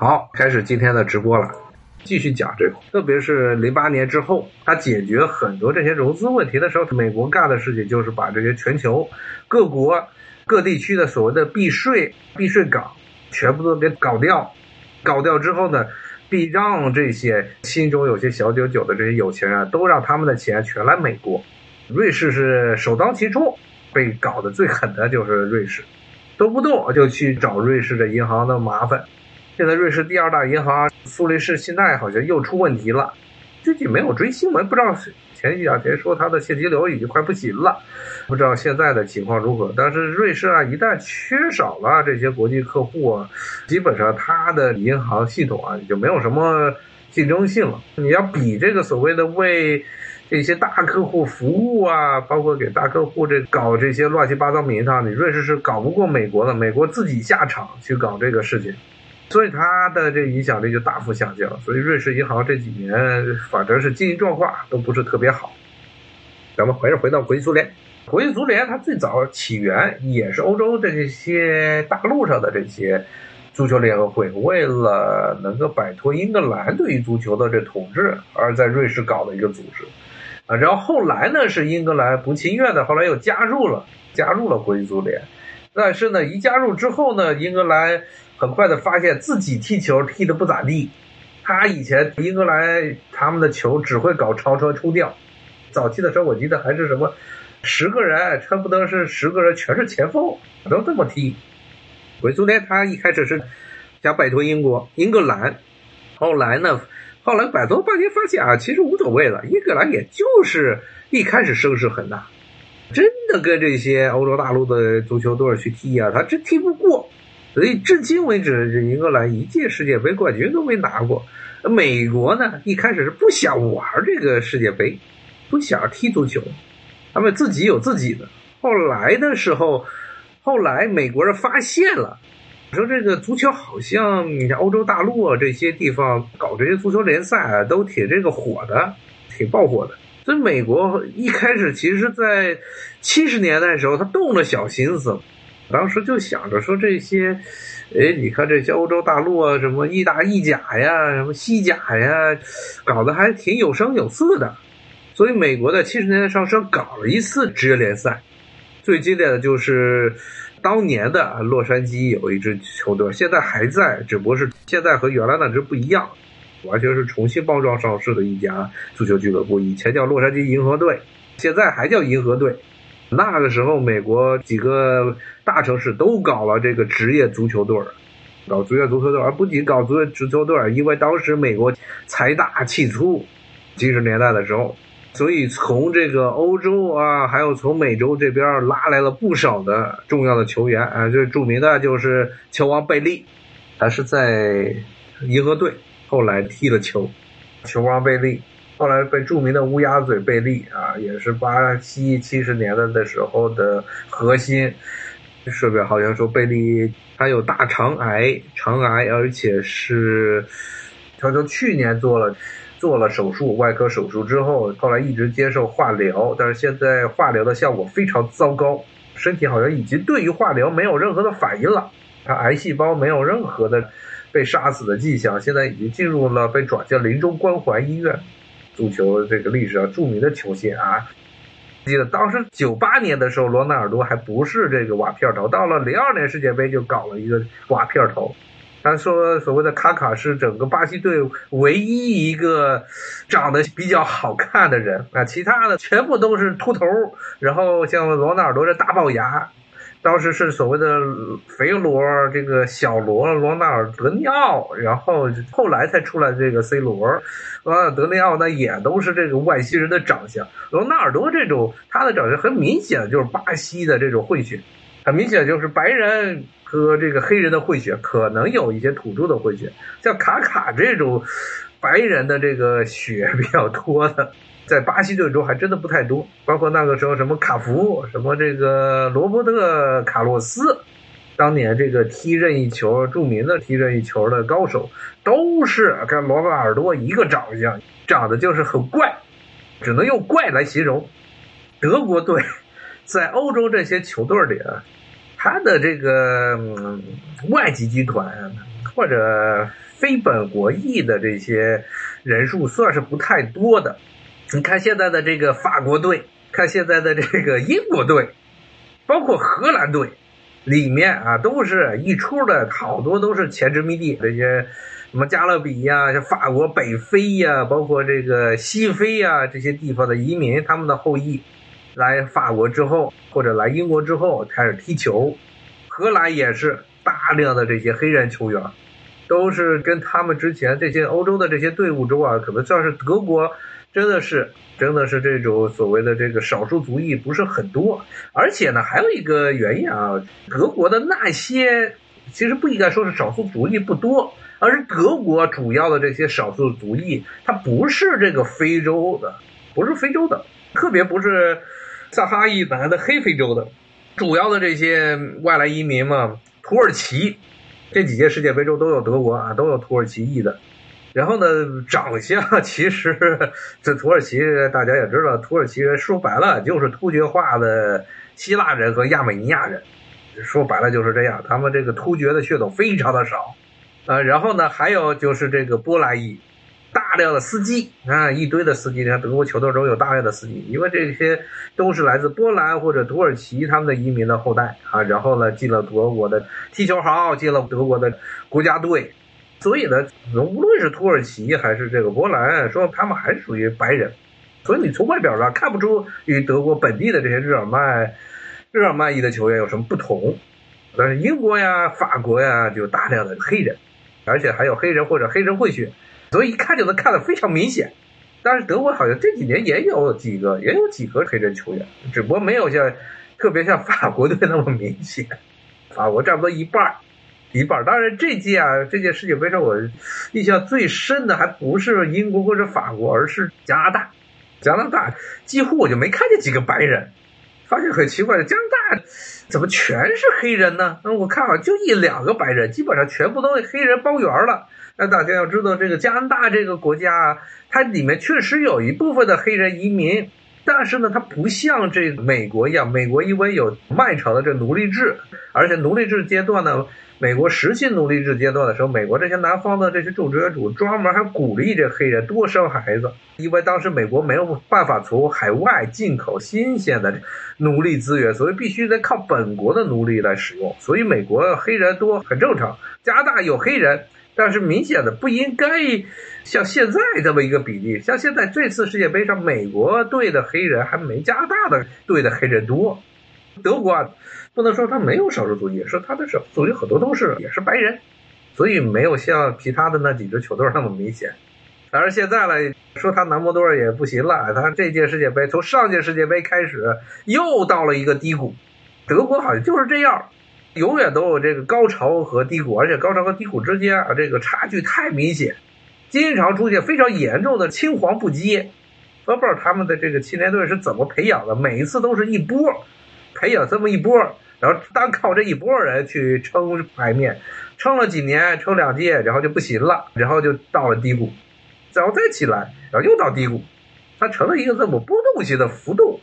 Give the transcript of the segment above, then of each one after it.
好，开始今天的直播了，继续讲这个，特别是零八年之后，他解决很多这些融资问题的时候，美国干的事情就是把这些全球各国各地区的所谓的避税避税港全部都给搞掉，搞掉之后呢，必让这些心中有些小九九的这些有钱人都让他们的钱全来美国，瑞士是首当其冲，被搞得最狠的就是瑞士，动不动就去找瑞士的银行的麻烦。现在瑞士第二大银行苏黎世信贷好像又出问题了，最近没有追新闻，不知道前几两天说它的现金流已经快不行了，不知道现在的情况如何。但是瑞士啊，一旦缺少了这些国际客户啊，基本上它的银行系统啊就没有什么竞争性了。你要比这个所谓的为这些大客户服务啊，包括给大客户这搞这些乱七八糟名堂，你瑞士是搞不过美国的，美国自己下场去搞这个事情。所以它的这影响力就大幅下降，所以瑞士银行这几年反正是经营状况都不是特别好。咱们还是回到国际足联，国际足联它最早起源也是欧洲这些大陆上的这些足球联合会，为了能够摆脱英格兰对于足球的这统治，而在瑞士搞的一个组织。啊，然后后来呢是英格兰不情愿的，后来又加入了加入了国际足联，但是呢一加入之后呢，英格兰。很快的发现自己踢球踢的不咋地，他以前英格兰他们的球只会搞超车冲吊，早期的时候我记得还是什么十个人，恨不得是十个人全是前锋，都这么踢。国足联他一开始是想摆脱英国英格兰，后来呢，后来摆脱半天发现啊，其实无所谓了，英格兰也就是一开始声势很大，真的跟这些欧洲大陆的足球队去踢啊，他真踢不过。所以至今为止，这英格兰一届世界杯冠军都没拿过。美国呢，一开始是不想玩这个世界杯，不想踢足球，他们自己有自己的。后来的时候，后来美国人发现了，说这个足球好像你像欧洲大陆啊这些地方搞这些足球联赛啊，都挺这个火的，挺爆火的。所以美国一开始其实，在七十年代的时候，他动了小心思。当时就想着说这些，哎，你看这些欧洲大陆啊，什么意大意甲呀，什么西甲呀，搞得还挺有声有色的。所以美国在七十年代上升搞了一次职业联赛，最经典的就是当年的洛杉矶有一支球队，现在还在，只不过是现在和原来那支不一样，完全是重新包装上市的一家足球俱乐部。以前叫洛杉矶银河队，现在还叫银河队。那个时候，美国几个大城市都搞了这个职业足球队儿，搞职业足球队儿，而不仅搞职业足球队儿，因为当时美国财大气粗，七十年代的时候，所以从这个欧洲啊，还有从美洲这边拉来了不少的重要的球员啊，最著名的就是球王贝利，他是在银河队后来踢了球，球王贝利。后来被著名的乌鸦嘴贝利啊，也是巴西七十年代的时候的核心。顺便好像说贝利他有大肠癌，肠癌，而且是他说去年做了做了手术，外科手术之后，后来一直接受化疗，但是现在化疗的效果非常糟糕，身体好像已经对于化疗没有任何的反应了，他癌细胞没有任何的被杀死的迹象，现在已经进入了被转进临终关怀医院。足球这个历史上著名的球星啊，记得当时九八年的时候，罗纳尔多还不是这个瓦片头，到了零二年世界杯就搞了一个瓦片头。他说所谓的卡卡是整个巴西队唯一一个长得比较好看的人啊，其他的全部都是秃头，然后像罗纳尔多这大龅牙。当时是所谓的肥罗，这个小罗罗纳尔德尼奥，然后后来才出来这个 C 罗，罗纳尔德尼奥那也都是这个外星人的长相。罗纳尔多这种他的长相很明显就是巴西的这种混血，很明显就是白人和这个黑人的混血，可能有一些土著的混血。像卡卡这种白人的这个血比较多的。在巴西队中还真的不太多，包括那个时候什么卡福，什么这个罗伯特卡洛斯，当年这个踢任意球著名的踢任意球的高手，都是跟罗纳尔多一个长相，长得就是很怪，只能用怪来形容。德国队在欧洲这些球队里啊，他的这个外籍军团或者非本国裔的这些人数算是不太多的。你看现在的这个法国队，看现在的这个英国队，包括荷兰队，里面啊都是一出的好多都是前殖民地这些。什么加勒比呀，像法国北非呀，包括这个西非呀这些地方的移民，他们的后裔来法国之后，或者来英国之后开始踢球。荷兰也是大量的这些黑人球员，都是跟他们之前这些欧洲的这些队伍中啊，可能算是德国真的是真的是这种所谓的这个少数族裔不是很多。而且呢，还有一个原因啊，德国的那些其实不应该说是少数族裔不多。而是德国主要的这些少数族裔，他不是这个非洲的，不是非洲的，特别不是撒哈拉以南的黑非洲的，主要的这些外来移民嘛，土耳其，这几届世界杯中都有德国啊，都有土耳其裔的。然后呢，长相其实这土耳其大家也知道，土耳其人说白了就是突厥化的希腊人和亚美尼亚人，说白了就是这样，他们这个突厥的血统非常的少。呃，然后呢，还有就是这个波兰裔，大量的司机啊，一堆的司机。你看德国球队中有大量的司机，因为这些都是来自波兰或者土耳其他们的移民的后代啊。然后呢，进了德国的踢球好，进了德国的国家队。所以呢，无论是土耳其还是这个波兰，说他们还是属于白人。所以你从外表上看不出与德国本地的这些日耳曼、日耳曼裔的球员有什么不同。但是英国呀、法国呀，就大量的黑人。而且还有黑人或者黑人混血，所以一看就能看得非常明显。但是德国好像这几年也有几个，也有几个黑人球员，只不过没有像特别像法国队那么明显。法国差不多一半一半当然这届啊，这届世界杯上我印象最深的还不是英国或者法国，而是加拿大。加拿大几乎我就没看见几个白人，发现很奇怪的，加拿大。怎么全是黑人呢？那我看好就一两个白人，基本上全部都黑人包圆了。那大家要知道，这个加拿大这个国家啊，它里面确实有一部分的黑人移民，但是呢，它不像这美国一样，美国因为有漫长的这奴隶制，而且奴隶制阶段呢。美国实行奴隶制阶段的时候，美国这些南方的这些种植园主专门还鼓励这黑人多生孩子，因为当时美国没有办法从海外进口新鲜的奴隶资源，所以必须得靠本国的奴隶来使用。所以美国黑人多很正常。加拿大有黑人，但是明显的不应该像现在这么一个比例。像现在这次世界杯上，美国队的黑人还没加拿大的队的黑人多。德国啊。不能说他没有少数族裔，说他的少数族裔很多都是也是白人，所以没有像其他的那几支球队那么明显。但是现在呢，说他南摩多尔也不行了，他这届世界杯从上届世界杯开始又到了一个低谷。德国好像就是这样，永远都有这个高潮和低谷，而且高潮和低谷之间啊，这个差距太明显，经常出现非常严重的青黄不接。都不知道他们的这个青年队是怎么培养的，每一次都是一波培养这么一波。然后单靠这一波人去撑牌面，撑了几年，撑两届，然后就不行了，然后就到了低谷，然后再起来，然后又到低谷，它成了一个这么波动性的浮动。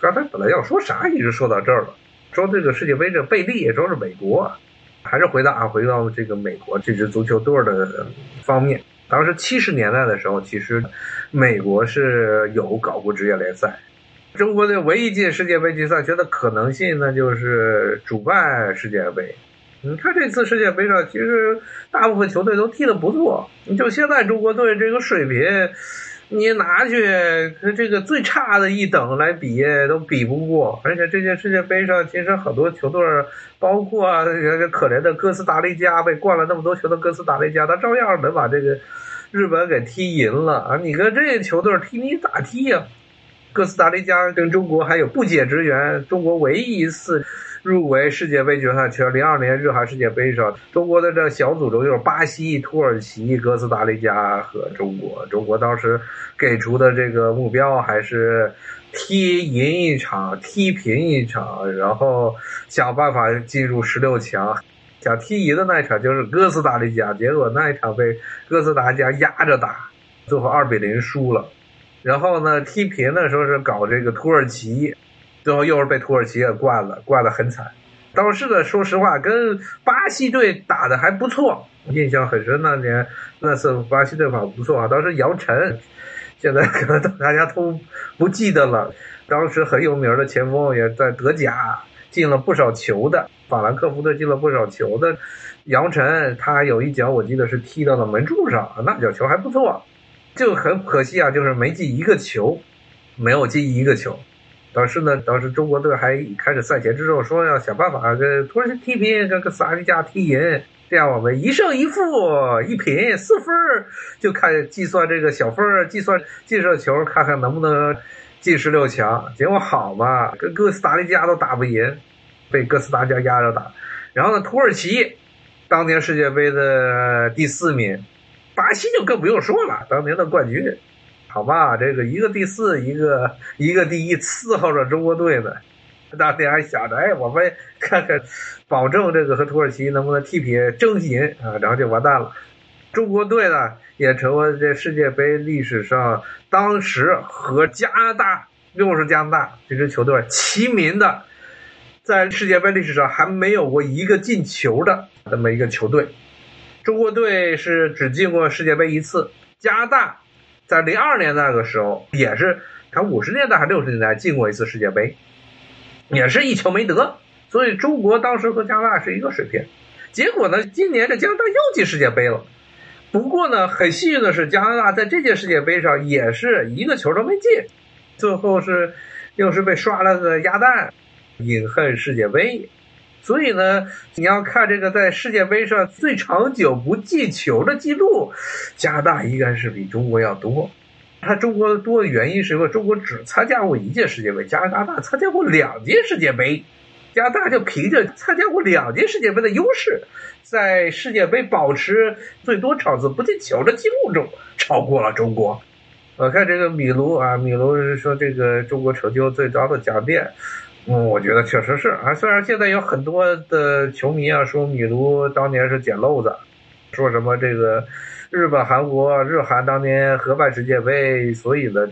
刚才本来要说啥，一直说到这儿了，说这个世界杯这贝利，说是美国，还是回到啊，回到这个美国这支足球队的方面。当时七十年代的时候，其实美国是有搞过职业联赛。中国队唯一进世界杯决赛圈的可能性呢，就是主办世界杯。你看这次世界杯上，其实大部分球队都踢得不错。你就现在中国队这个水平，你拿去和这个最差的一等来比都比不过。而且这届世界杯上，其实很多球队，包括那个可怜的哥斯达黎加，被灌了那么多球的哥斯达黎加，他照样能把这个日本给踢赢了啊！你跟这些球队踢，你咋踢呀？哥斯达黎加跟中国还有不解之缘。中国唯一一次入围世界杯决赛圈，零二年日韩世界杯上，中国的这小组中就是巴西、土耳其、哥斯达黎加和中国。中国当时给出的这个目标还是踢赢一场，踢平一场，然后想办法进入十六强。想踢赢的那一场就是哥斯达黎加，结果那一场被哥斯达黎加压着打，最后二比零输了。然后呢，踢平的时候是搞这个土耳其，最后又是被土耳其给灌了，灌的很惨。当时呢，说实话，跟巴西队打的还不错，印象很深。那年那次巴西队打不错啊，当时杨晨，现在可能大家都不记得了。当时很有名的前锋也在德甲进了不少球的，法兰克福队进了不少球的杨晨，他有一脚我记得是踢到了门柱上，那脚球还不错。就很可惜啊，就是没进一个球，没有进一个球。当时呢，当时中国队还开始赛前之后说要想办法跟土耳其踢平，跟跟斯拉利加踢赢，这样我们一胜一负一平四分就看计算这个小分计算进射球，看看能不能进十六强。结果好嘛，跟哥斯达黎加都打不赢，被哥斯达黎加压着打。然后呢，土耳其当年世界杯的第四名，巴西就更不用说了，当年的冠军。好吧，这个一个第四，一个一个第一，伺候着中国队呢。当天还想着，哎，我们看看，保证这个和土耳其能不能踢平争银啊？然后就完蛋了。中国队呢，也成为这世界杯历史上当时和加拿大，又是加拿大这支球队齐名的，在世界杯历史上还没有过一个进球的这么一个球队。中国队是只进过世界杯一次，加拿大。在零二年那个时候，也是他五十年代还六十年代进过一次世界杯，也是一球没得，所以中国当时和加拿大是一个水平。结果呢，今年这加拿大又进世界杯了。不过呢，很幸运的是，加拿大在这届世界杯上也是一个球都没进，最后是又是被刷了个鸭蛋，饮恨世界杯。所以呢，你要看这个在世界杯上最长久不进球的记录，加拿大应该是比中国要多。它中国多的原因是因为中国只参加过一届世界杯，加拿大参加过两届世界杯。加拿大就凭着参加过两届世界杯的优势，在世界杯保持最多场次不进球的记录中超过了中国。我看这个米卢啊，米卢是说这个中国成就最高的奖电。嗯，我觉得确实是啊。虽然现在有很多的球迷啊说米卢当年是捡漏子，说什么这个日本、韩国、日韩当年合办世界杯，所以呢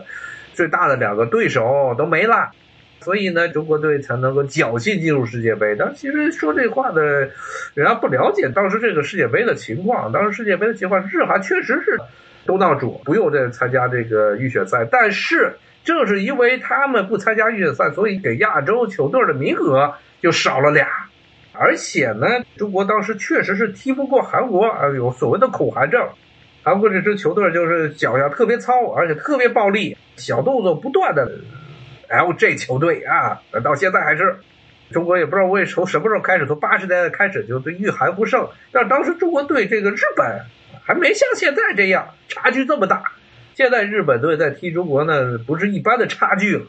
最大的两个对手都没了，所以呢中国队才能够侥幸进入世界杯。但其实说这话的人家不了解当时这个世界杯的情况。当时世界杯的情况，日韩确实是东道主，不用再参加这个预选赛，但是。正是因为他们不参加预选赛，所以给亚洲球队的名额就少了俩。而且呢，中国当时确实是踢不过韩国啊，有所谓的恐韩症。韩国这支球队就是脚下特别糙，而且特别暴力，小动作不断的。LJ 球队啊，到现在还是中国也不知道为从什么时候开始，从八十年代开始就对遇韩不胜。但当时中国队这个日本还没像现在这样差距这么大。现在日本队在踢中国呢，不是一般的差距了。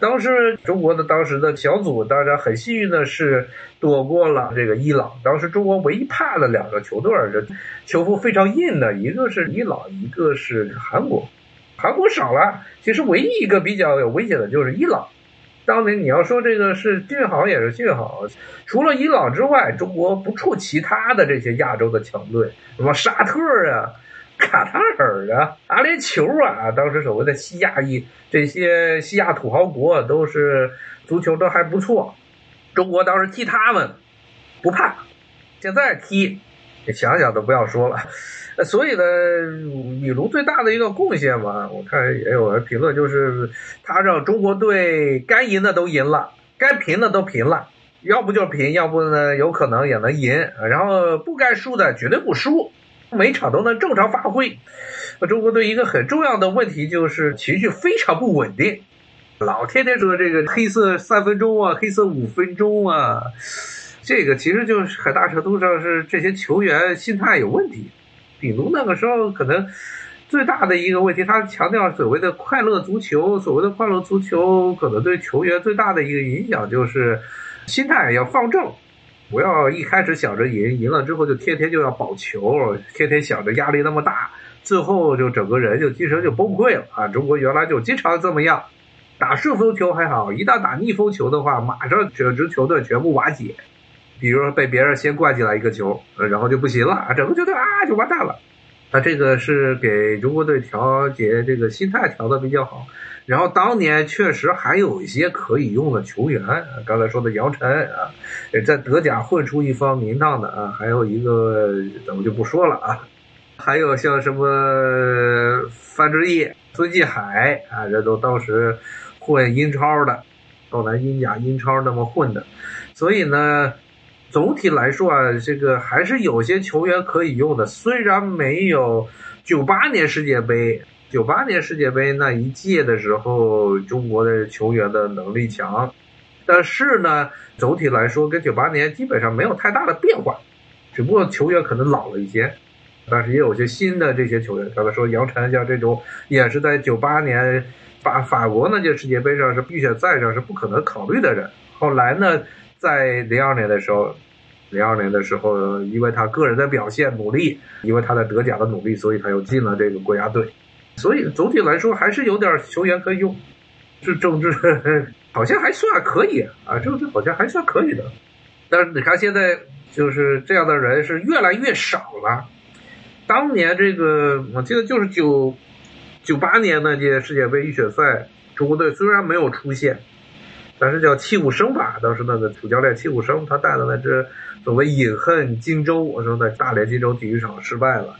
当时中国的当时的小组，当然很幸运的是躲过了这个伊朗。当时中国唯一怕的两个球队，这球风非常硬的，一个是伊朗，一个是韩国。韩国少了，其实唯一一个比较有危险的就是伊朗。当年你要说这个是幸好也是幸好，除了伊朗之外，中国不怵其他的这些亚洲的强队，什么沙特啊。卡塔尔啊，阿联酋啊，当时所谓的西亚一这些西亚土豪国都是足球都还不错，中国当时踢他们不怕，现在踢想想都不要说了。所以呢，米卢最大的一个贡献嘛，我看也有人评论，就是他让中国队该赢的都赢了，该平的都平了，要不就平，要不呢有可能也能赢，然后不该输的绝对不输。每场都能正常发挥。中国队一个很重要的问题就是情绪非常不稳定，老天天说这个黑色三分钟啊，黑色五分钟啊，这个其实就是很大程度上是这些球员心态有问题。比如那个时候可能最大的一个问题，他强调所谓的快乐足球，所谓的快乐足球可能对球员最大的一个影响就是心态要放正。不要一开始想着赢，赢了之后就天天就要保球，天天想着压力那么大，最后就整个人就精神就崩溃了啊！中国原来就经常这么样，打顺风球还好，一旦打逆风球的话，马上整支球队全部瓦解。比如说被别人先灌进来一个球，然后就不行了，整个球队啊就完蛋了。他这个是给中国队调节这个心态调的比较好。然后当年确实还有一些可以用的球员，刚才说的杨晨啊，在德甲混出一方名堂的啊，还有一个咱们就不说了啊，还有像什么范志毅、孙继海啊，这都当时混英超的，到咱英甲、英超那么混的，所以呢，总体来说啊，这个还是有些球员可以用的，虽然没有九八年世界杯。九八年世界杯那一届的时候，中国的球员的能力强，但是呢，总体来说跟九八年基本上没有太大的变化，只不过球员可能老了一些，但是也有些新的这些球员，刚才说杨晨像这种，也是在九八年法法国那届世界杯上是预选赛上是不可能考虑的人，后来呢，在零二年的时候，零二年的时候，因为他个人的表现努力，因为他在德甲的努力，所以他又进了这个国家队。所以总体来说还是有点球员可以用，这政治好像还算可以啊，政治好像还算可以的。但是你看现在就是这样的人是越来越少了。当年这个我记得就是九九八年那届世界杯预选赛，中国队虽然没有出现，但是叫戚武生吧，当时那个主教练戚武生他带的那支所谓饮恨荆州，我说在大连金州体育场失败了。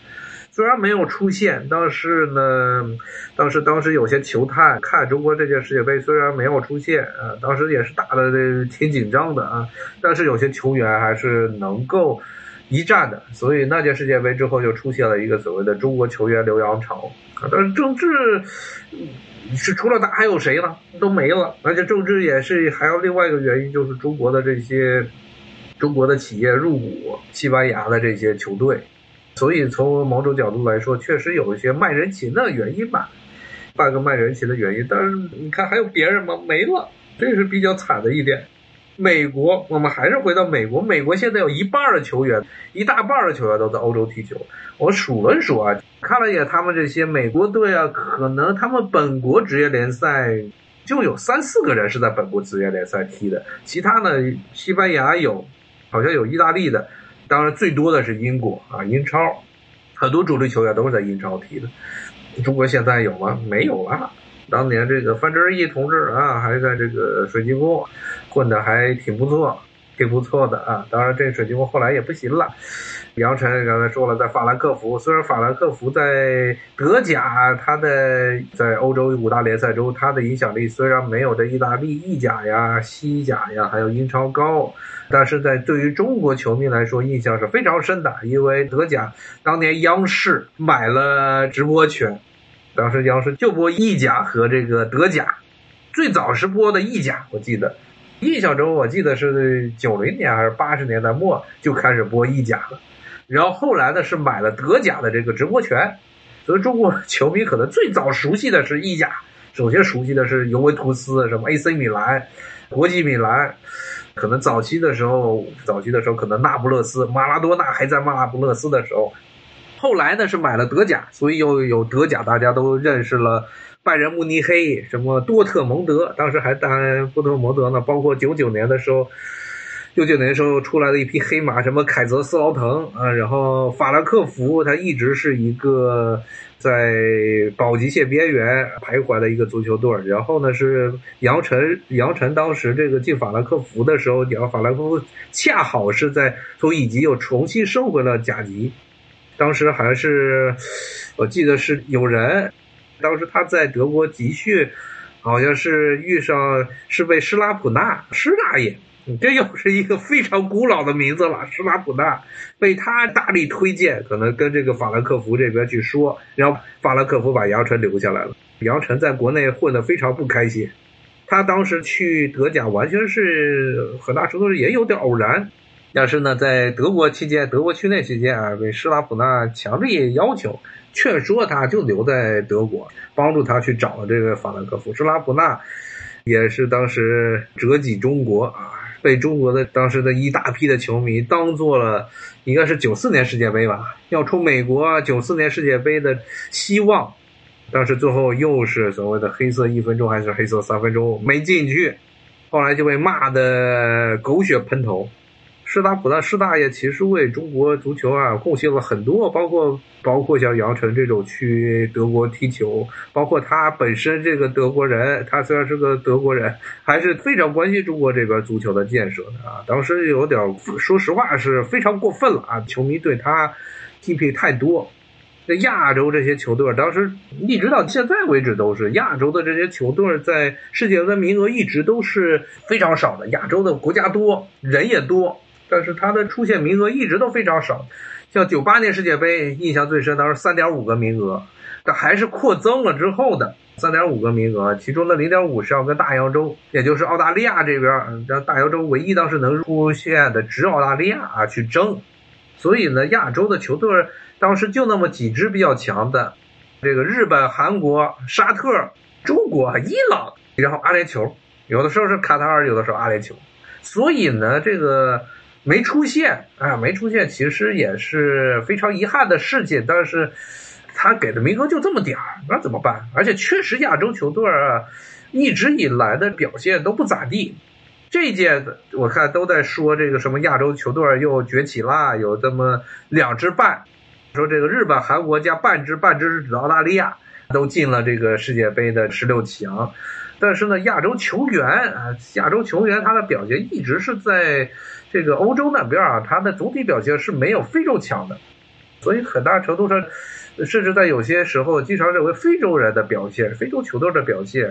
虽然没有出现，但是呢，当时当时有些球探看中国这届世界杯，虽然没有出现啊，当时也是打的挺紧张的啊，但是有些球员还是能够一战的，所以那届世界杯之后就出现了一个所谓的中国球员留洋潮。但是郑智是除了他还有谁呢？都没了，而且郑智也是还有另外一个原因，就是中国的这些中国的企业入股西班牙的这些球队。所以从某种角度来说，确实有一些卖人情的原因吧，半个卖人情的原因。但是你看还有别人吗？没了，这是比较惨的一点。美国，我们还是回到美国。美国现在有一半的球员，一大半的球员都在欧洲踢球。我数了数啊，看了一眼他们这些美国队啊，可能他们本国职业联赛就有三四个人是在本国职业联赛踢的，其他呢，西班牙有，好像有意大利的。当然，最多的是英国啊，英超，很多主力球员都是在英超踢的。中国现在有吗？没有了。当年这个范志毅同志啊，还在这个水晶宫混的还挺不错，挺不错的啊。当然，这水晶宫后来也不行了。杨晨刚才说了，在法兰克福，虽然法兰克福在德甲，他的在欧洲五大联赛中，他的影响力虽然没有在意大利意甲呀、西甲呀，还有英超高。但是在对于中国球迷来说，印象是非常深的，因为德甲当年央视买了直播权，当时央视就播意甲和这个德甲，最早是播的意甲，我记得，印象中我记得是九零年还是八十年代末就开始播意甲了，然后后来呢是买了德甲的这个直播权，所以中国球迷可能最早熟悉的是意甲，首先熟悉的是尤文图斯，什么 AC 米兰、国际米兰。可能早期的时候，早期的时候可能那不勒斯，马拉多纳还在那不勒斯的时候，后来呢是买了德甲，所以又有德甲，大家都认识了拜仁慕尼黑，什么多特蒙德，当时还带多特蒙德呢，包括九九年的时候。九九年时候出来的一匹黑马，什么凯泽斯劳滕啊，然后法兰克福，他一直是一个在保级线边缘徘徊的一个足球队。然后呢，是杨晨，杨晨当时这个进法兰克福的时候，然后法兰克福恰好是在从乙级又重新升回了甲级。当时还是我记得是有人，当时他在德国集训，好像是遇上是被施拉普纳施大爷。这又是一个非常古老的名字了，施拉普纳被他大力推荐，可能跟这个法兰克福这边去说，然后法兰克福把杨晨留下来了。杨晨在国内混得非常不开心，他当时去德甲完全是很大程度上也有点偶然，但是呢，在德国期间，德国训练期间啊，被施拉普纳强烈要求劝说他就留在德国，帮助他去找了这个法兰克福。施拉普纳也是当时折戟中国啊。被中国的当时的一大批的球迷当做了，应该是九四年世界杯吧，要冲美国九四年世界杯的希望，但是最后又是所谓的黑色一分钟还是黑色三分钟没进去，后来就被骂的狗血喷头。施大普的施大爷其实为中国足球啊贡献了很多，包括包括像杨晨这种去德国踢球，包括他本身这个德国人，他虽然是个德国人，还是非常关心中国这边足球的建设的啊。当时有点说实话是非常过分了啊，球迷对他批评太多。那亚洲这些球队，当时一直到现在为止都是亚洲的这些球队，在世界杯名额一直都是非常少的。亚洲的国家多，人也多，但是它的出现名额一直都非常少。像九八年世界杯印象最深，当时三点五个名额，但还是扩增了之后的三点五个名额，其中的零点五是要跟大洋洲，也就是澳大利亚这边，让大洋洲唯一当时能出现的只澳大利亚啊去争。所以呢，亚洲的球队。当时就那么几支比较强的，这个日本、韩国、沙特、中国、伊朗，然后阿联酋，有的时候是卡塔尔，有的时候阿联酋。所以呢，这个没出现啊，没出现，其实也是非常遗憾的事情。但是他给的名额就这么点儿，那怎么办？而且确实亚洲球队啊，一直以来的表现都不咋地。这届我看都在说这个什么亚洲球队又崛起啦，有这么两支半。说这个日本、韩国加半支，半支是指澳大利亚，都进了这个世界杯的十六强。但是呢，亚洲球员啊，亚洲球员他的表现一直是在这个欧洲那边啊，他的总体表现是没有非洲强的。所以很大程度上，甚至在有些时候，经常认为非洲人的表现、非洲球队的表现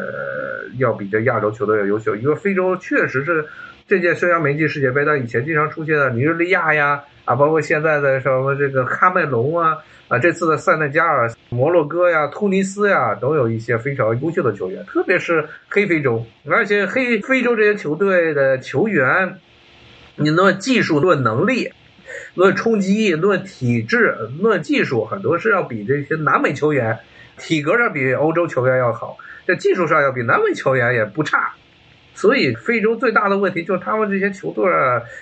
要比这亚洲球队要优秀，因为非洲确实是这届虽然没进世界杯，但以前经常出现的尼日利亚呀。啊，包括现在的什么这个喀麦隆啊，啊，这次的塞内加尔、摩洛哥呀、突尼斯呀，都有一些非常优秀的球员，特别是黑非洲，而且黑非洲这些球队的球员，你论技术、论能力、论冲击、论体质、论技术，很多是要比这些南美球员体格上比欧洲球员要好，这技术上要比南美球员也不差。所以，非洲最大的问题就是他们这些球队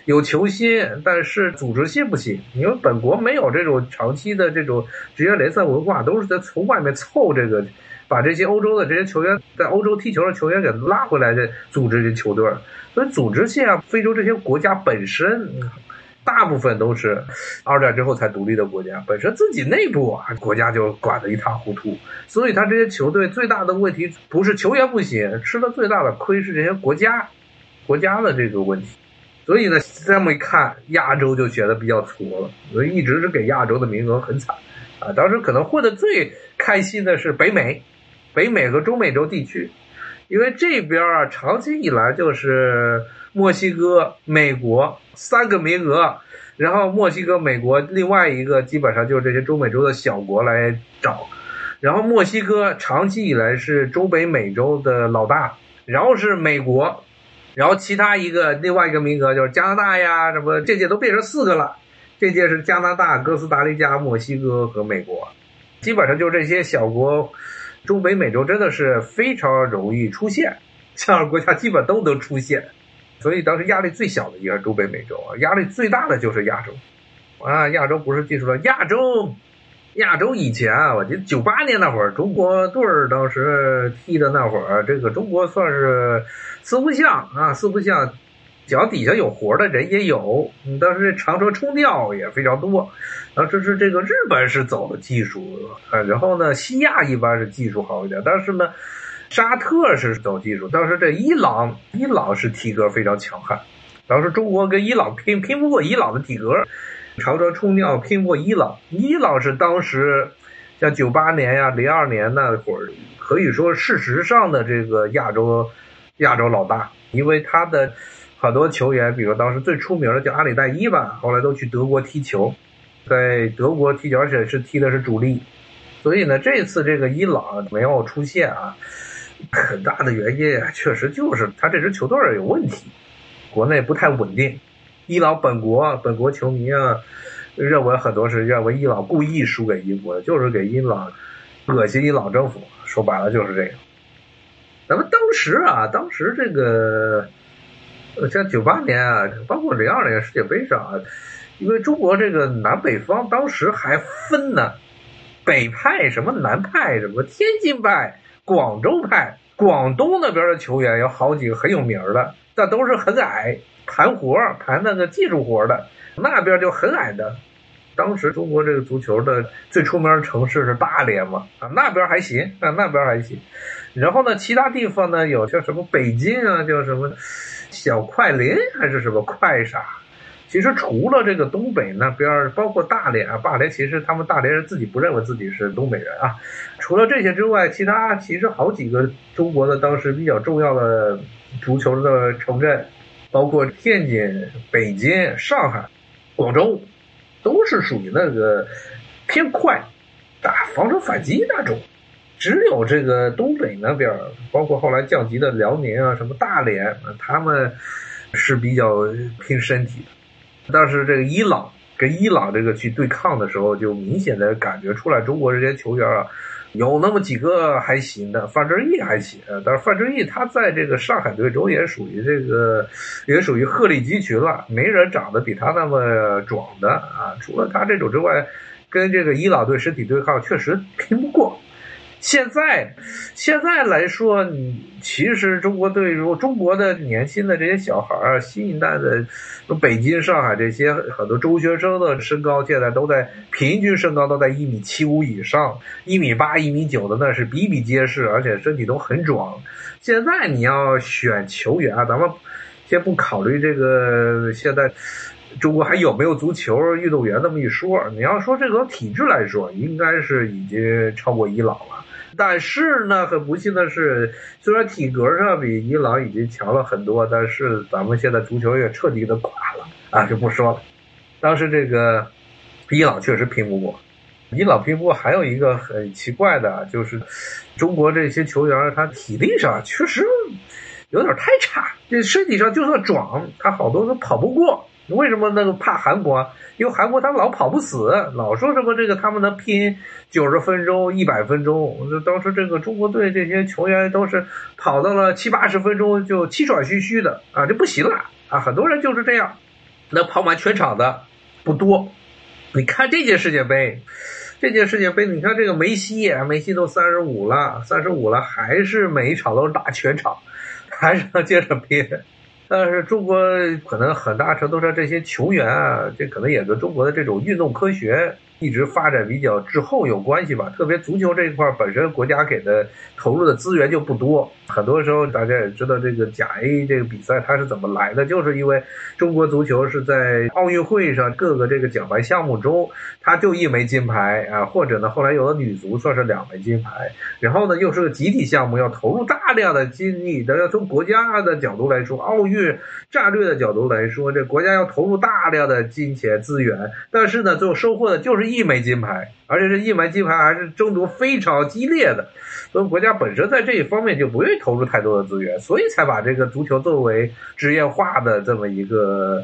有球星，但是组织性不行。因为本国没有这种长期的这种职业联赛文化，都是在从外面凑这个，把这些欧洲的这些球员在欧洲踢球的球员给拉回来的组织这球队。所以，组织性啊，非洲这些国家本身。大部分都是二战之后才独立的国家，本身自己内部啊，国家就管得一塌糊涂。所以他这些球队最大的问题不是球员不行，吃的最大的亏是这些国家，国家的这个问题。所以呢，这么一看，亚洲就显得比较挫了。所以一直是给亚洲的名额很惨啊。当时可能混得最开心的是北美，北美和中美洲地区，因为这边啊，长期以来就是墨西哥、美国。三个名额，然后墨西哥、美国，另外一个基本上就是这些中美洲的小国来找。然后墨西哥长期以来是中北美洲的老大，然后是美国，然后其他一个另外一个名额就是加拿大呀，什么这届都变成四个了。这届是加拿大、哥斯达黎加、墨西哥和美国，基本上就是这些小国，中北美洲真的是非常容易出现，这样的国家基本都能出现。所以当时压力最小的也是中北美洲啊，压力最大的就是亚洲，啊，亚洲不是技术了，亚洲，亚洲以前啊，我记得九八年那会儿，中国队儿当时踢的那会儿，这个中国算是四不像啊，四不像，脚底下有活的人也有，当时这长车冲吊也非常多，啊，这是这个日本是走的技术啊，然后呢，西亚一般是技术好一点，但是呢。沙特是走技术，当时这伊朗，伊朗是体格非常强悍。当时中国跟伊朗拼，拼不过伊朗的体格，长车冲吊拼不过伊朗。伊朗是当时像九八年呀、零二年那会儿，可以说事实上的这个亚洲亚洲老大，因为他的很多球员，比如当时最出名的叫阿里代伊吧，后来都去德国踢球，在德国踢球，而且是踢的是主力。所以呢，这次这个伊朗没有出现啊。很大的原因确实就是他这支球队有问题，国内不太稳定。伊朗本国本国球迷啊，认为很多是认为伊朗故意输给英国，就是给伊朗恶心伊朗政府。说白了就是这个。咱们当时啊，当时这个像九八年啊，包括零二年世界杯上啊，因为中国这个南北方当时还分呢，北派什么南派什么天津派。广州派，广东那边的球员有好几个很有名的，但都是很矮，盘活盘那个技术活的，那边就很矮的。当时中国这个足球的最出名的城市是大连嘛，啊那边还行，啊那边还行。然后呢，其他地方呢有叫什么北京啊，叫什么小快林还是什么快啥？其实除了这个东北那边，包括大连啊，大连其实他们大连人自己不认为自己是东北人啊。除了这些之外，其他其实好几个中国的当时比较重要的足球的城镇，包括天津、北京、上海、广州。都是属于那个偏快，打防守反击那种，只有这个东北那边，包括后来降级的辽宁啊，什么大连，他们是比较拼身体的。但是这个伊朗跟伊朗这个去对抗的时候，就明显的感觉出来，中国这些球员啊。有那么几个还行的，范志毅还行，但是范志毅他在这个上海队中也属于这个，也属于鹤立鸡群了，没人长得比他那么壮的啊。除了他这种之外，跟这个伊朗队身体对抗确实拼不过。现在，现在来说，你其实中国队，如果中国的年轻的这些小孩儿，新一代的，北京、上海这些很多中学生的身高，现在都在平均身高都在一米七五以上，一米八、一米九的那是比比皆是，而且身体都很壮。现在你要选球员啊，咱们先不考虑这个现在中国还有没有足球运动员那么一说，你要说这个体质来说，应该是已经超过伊朗了。但是呢，很不幸的是，虽然体格上比伊朗已经强了很多，但是咱们现在足球也彻底的垮了啊，就不说了。当时这个伊朗确实拼不过，伊朗拼不过，还有一个很奇怪的，就是中国这些球员他体力上确实有点太差，这身体上就算壮，他好多都跑不过。为什么那个怕韩国？因为韩国他老跑不死，老说什么这个他们能拼九十分钟、一百分钟。就当时这个中国队这些球员都是跑到了七八十分钟就气喘吁吁的啊，就不行了啊。很多人就是这样，能跑完全场的不多。你看这届世界杯，这届世界杯，你看这个梅西，梅西都三十五了，三十五了还是每一场都是打全场，还是要接着拼。但是中国可能很大程度上这些球员啊，这可能也跟中国的这种运动科学。一直发展比较滞后有关系吧，特别足球这一块本身国家给的投入的资源就不多，很多时候大家也知道这个甲 A 这个比赛它是怎么来的，就是因为中国足球是在奥运会上各个这个奖牌项目中，它就一枚金牌啊，或者呢后来有了女足算是两枚金牌，然后呢又是个集体项目，要投入大量的精力，的要从国家的角度来说，奥运战略的角度来说，这国家要投入大量的金钱资源，但是呢最后收获的就是。一枚金牌，而且这一枚金牌还是争夺非常激烈的，所以国家本身在这一方面就不愿意投入太多的资源，所以才把这个足球作为职业化的这么一个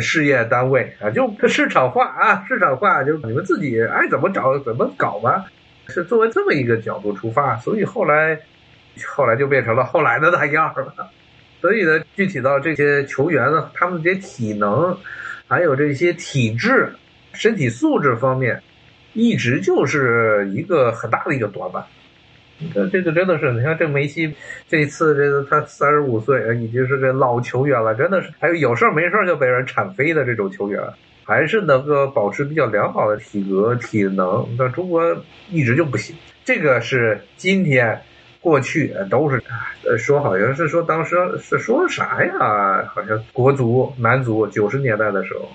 事业单位啊，就市场化啊，市场化就你们自己爱怎么找怎么搞吧，是作为这么一个角度出发，所以后来后来就变成了后来的那样了。所以呢，具体到这些球员呢，他们这些体能，还有这些体质。身体素质方面，一直就是一个很大的一个短板。你看这个真的是，你看这梅西这次这个他三十五岁，已经是这老球员了，真的是还有有事儿没事儿就被人铲飞的这种球员，还是能够保持比较良好的体格体能。那中国一直就不行，这个是今天、过去都是呃说，好像是说当时是说啥呀？好像国足男足九十年代的时候。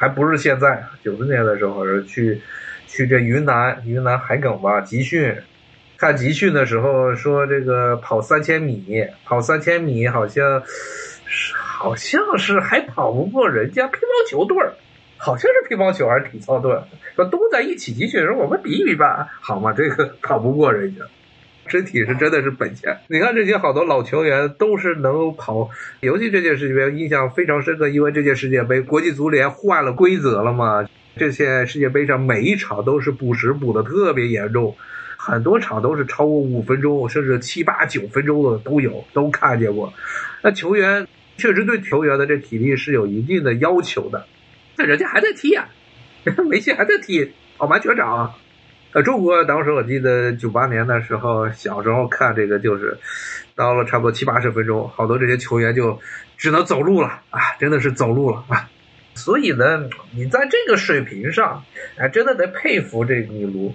还不是现在，九十年的时候去，去这云南云南海埂吧集训，看集训的时候说这个跑三千米，跑三千米好像，好像是还跑不过人家乒乓球队儿，好像是乒乓球还是体操队，说都在一起集训，说我们比一比吧，好嘛，这个跑不过人家。身体是真的是本钱。你看这些好多老球员都是能跑，尤其这届世界杯印象非常深刻，因为这届世界杯国际足联换了规则了嘛。这些世界杯上每一场都是补时补的特别严重，很多场都是超过五分钟，甚至七八九分钟的都有，都看见过。那球员确实对球员的这体力是有一定的要求的，那人家还在踢啊，梅西还在踢，跑完全场。呃，中国当时我记得九八年的时候，小时候看这个就是，到了差不多七八十分钟，好多这些球员就只能走路了啊，真的是走路了啊。所以呢，你在这个水平上，哎，真的得佩服这个米卢。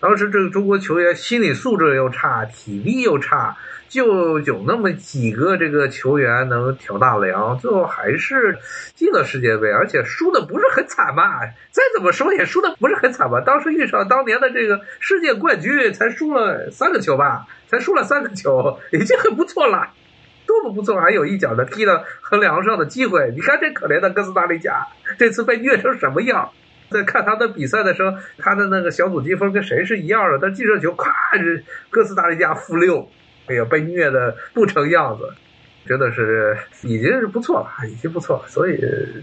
当时这个中国球员心理素质又差，体力又差，就有那么几个这个球员能挑大梁，最后还是进了世界杯，而且输的不是很惨吧？再怎么说也输的不是很惨吧？当时遇上当年的这个世界冠军，才输了三个球吧？才输了三个球，已经很不错了。多么不错，还有一脚的踢到横梁上的机会。你看这可怜的哥斯达黎加，这次被虐成什么样？在看他的比赛的时候，他的那个小组积分跟谁是一样的？但进射球，咵，这哥斯达黎加负六，哎呀，被虐的不成样子，真的是已经是不错了，已经不错了。所以，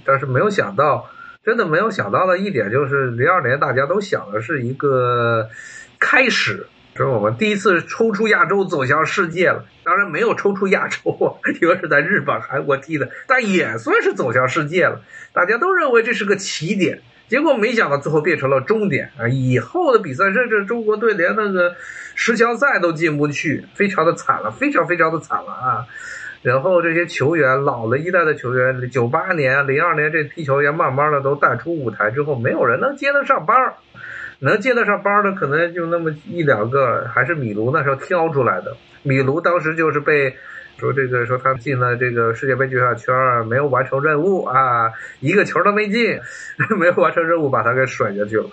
但是没有想到，真的没有想到的一点就是，零二年大家都想的是一个开始。是我们第一次抽出亚洲走向世界了，当然没有抽出亚洲啊，因为是在日本、韩国踢的，但也算是走向世界了。大家都认为这是个起点，结果没想到最后变成了终点啊！以后的比赛，甚至中国队连那个十强赛都进不去，非常的惨了，非常非常的惨了啊！然后这些球员，老了一代的球员，九八年、零二年这批球员，慢慢的都淡出舞台之后，没有人能接得上班儿。能接得上班的可能就那么一两个，还是米卢那时候挑出来的。米卢当时就是被说这个说他进了这个世界杯决赛圈，没有完成任务啊，一个球都没进，没有完成任务把他给甩下去了。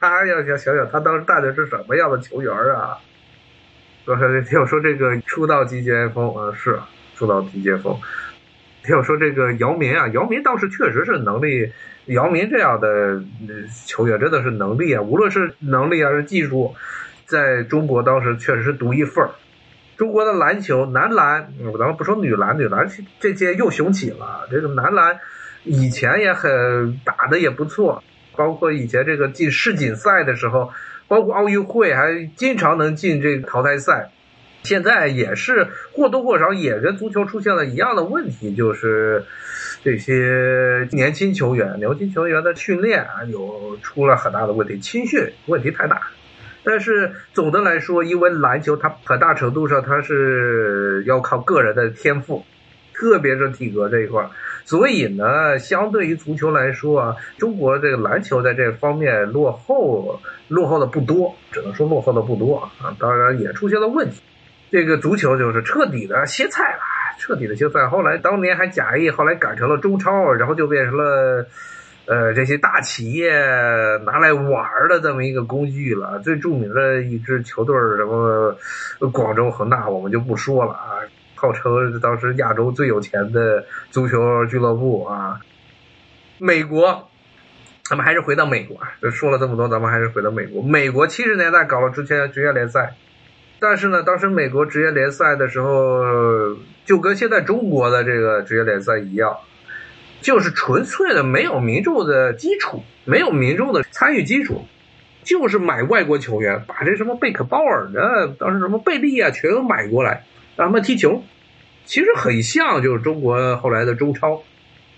他要想想想他当时带的是什么样的球员啊？说听我说这个出道即巅峰啊，是出道即巅峰。听我说这个姚明啊，姚明当时确实是能力。姚明这样的球员真的是能力啊，无论是能力还是技术，在中国当时确实是独一份儿。中国的篮球男篮，咱们不说女篮，女篮这届又雄起了。这个男篮以前也很打的也不错，包括以前这个进世锦赛的时候，包括奥运会还经常能进这个淘汰赛。现在也是或多或少也跟足球出现了一样的问题，就是。这些年轻球员、年轻球员的训练啊，有出了很大的问题，青训问题太大。但是总的来说，因为篮球它很大程度上它是要靠个人的天赋，特别是体格这一块儿，所以呢，相对于足球来说啊，中国这个篮球在这方面落后，落后的不多，只能说落后的不多啊。当然也出现了问题，这个足球就是彻底的歇菜了。彻底的歇菜，后来当年还假意，后来改成了中超，然后就变成了，呃，这些大企业拿来玩的这么一个工具了。最著名的一支球队什么广州恒大，我们就不说了啊，号称当时亚洲最有钱的足球俱乐部啊。美国，咱们还是回到美国，说了这么多，咱们还是回到美国。美国七十年代搞了职业职业联赛。但是呢，当时美国职业联赛的时候，就跟现在中国的这个职业联赛一样，就是纯粹的没有民众的基础，没有民众的参与基础，就是买外国球员，把这什么贝克鲍尔的，当时什么贝利啊，全都买过来让他们踢球。其实很像就是中国后来的中超，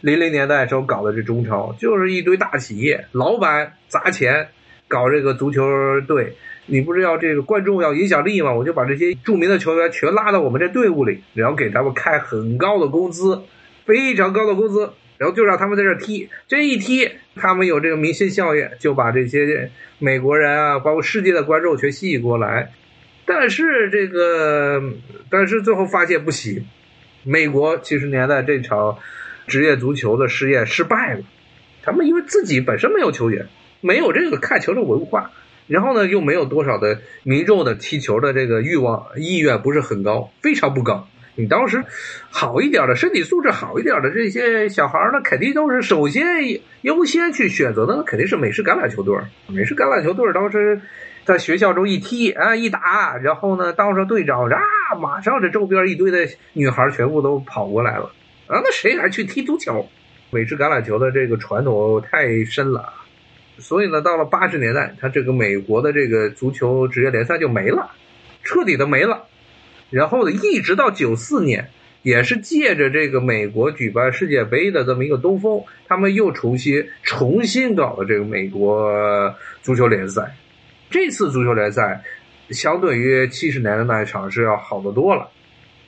零零年代时候搞的这中超，就是一堆大企业老板砸钱搞这个足球队。你不是要这个观众要影响力吗？我就把这些著名的球员全拉到我们这队伍里，然后给他们开很高的工资，非常高的工资，然后就让他们在这踢。这一踢，他们有这个明星效应，就把这些美国人啊，包括世界的观众全吸引过来。但是这个，但是最后发现不行。美国七十年代这场职业足球的试验失败了，他们因为自己本身没有球员，没有这个看球的文化。然后呢，又没有多少的民众的踢球的这个欲望意愿不是很高，非常不高。你当时好一点的身体素质好一点的这些小孩儿呢，肯定都是首先优先去选择的，那肯定是美式橄榄球队。美式橄榄球队当时在学校中一踢啊一打，然后呢当上队长，啊马上这周边一堆的女孩全部都跑过来了啊，那谁还去踢足球？美式橄榄球的这个传统太深了。所以呢，到了八十年代，他这个美国的这个足球职业联赛就没了，彻底的没了。然后呢，一直到九四年，也是借着这个美国举办世界杯的这么一个东风，他们又重新重新搞了这个美国足球联赛。这次足球联赛相对于七十年的那一场是要好得多了，